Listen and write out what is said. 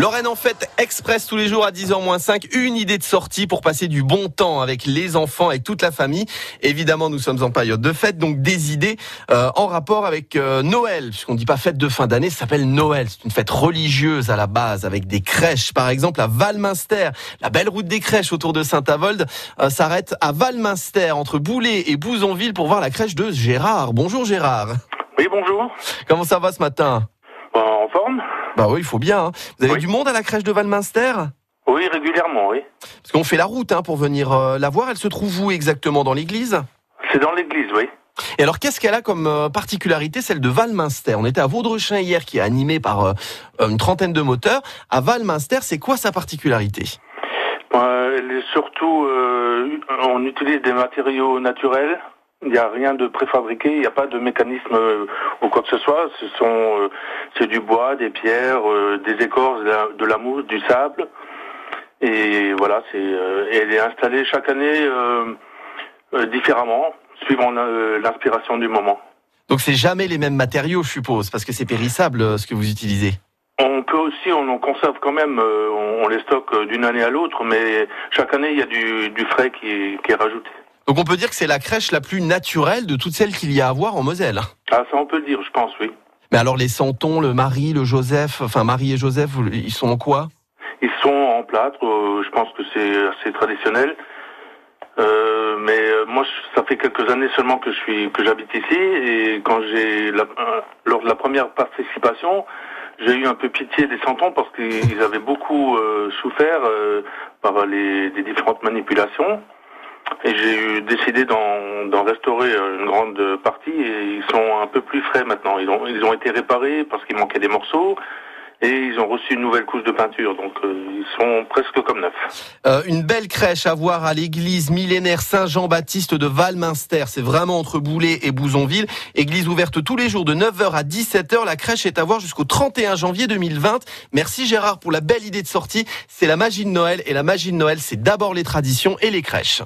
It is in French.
Lorraine en fête express tous les jours à 10h-5. Une idée de sortie pour passer du bon temps avec les enfants et toute la famille. Évidemment, nous sommes en période de fête, donc des idées euh, en rapport avec euh, Noël. Puisqu'on dit pas fête de fin d'année, ça s'appelle Noël. C'est une fête religieuse à la base avec des crèches. Par exemple, à Valminster, la belle route des crèches autour de Saint-Avold euh, s'arrête à Valminster, entre Boulet et Bouzonville pour voir la crèche de Gérard. Bonjour Gérard. Oui, bonjour. Comment ça va ce matin? En forme Bah oui, il faut bien. hein. Vous avez Oui. du monde à la crèche de Valminster Oui, régulièrement, oui. Parce qu'on fait la route hein, pour venir euh, la voir. Elle se trouve où exactement? Dans l'église? C'est dans l'église, oui. Et alors, qu'est-ce qu'elle a comme euh, particularité, celle de Valminster On était à Vaudrechin hier, qui est animé par euh, une trentaine de moteurs. À Valminster, c'est quoi sa particularité? Elle est surtout, on utilise des matériaux naturels. Il n'y a rien de préfabriqué, il n'y a pas de mécanisme euh, ou quoi que ce soit. Ce sont, euh, c'est du bois, des pierres, euh, des écorces, de la, de la mousse, du sable. Et voilà, c'est, euh, elle est installée chaque année euh, euh, différemment, suivant l'inspiration du moment. Donc, c'est jamais les mêmes matériaux, je suppose, parce que c'est périssable ce que vous utilisez. On peut aussi, on en conserve quand même, euh, on, on les stocke d'une année à l'autre, mais chaque année il y a du, du frais qui qui est rajouté. Donc, on peut dire que c'est la crèche la plus naturelle de toutes celles qu'il y a à voir en Moselle. Ah, ça on peut le dire, je pense, oui. Mais alors, les Santons, le Marie, le Joseph, enfin Marie et Joseph, ils sont en quoi? Ils sont en plâtre, euh, je pense que c'est assez traditionnel. Euh, mais euh, moi, ça fait quelques années seulement que je suis que j'habite ici et quand j'ai la- lors de la première participation, j'ai eu un peu pitié des santons parce qu'ils avaient beaucoup souffert par les des différentes manipulations. Et j'ai décidé d'en d'en restaurer euh, une grande partie et ils sont un peu plus frais maintenant. Ils ont ils ont été réparés parce qu'il manquait des morceaux et ils ont reçu une nouvelle couche de peinture. Donc euh, ils sont presque comme neufs. Euh, une belle crèche à voir à l'église millénaire Saint-Jean-Baptiste de Valminster. C'est vraiment entre Boulet et Bouzonville. Église ouverte tous les jours de 9h à 17h. La crèche est à voir jusqu'au 31 janvier 2020. Merci Gérard pour la belle idée de sortie. C'est la magie de Noël et la magie de Noël, c'est d'abord les traditions et les crèches.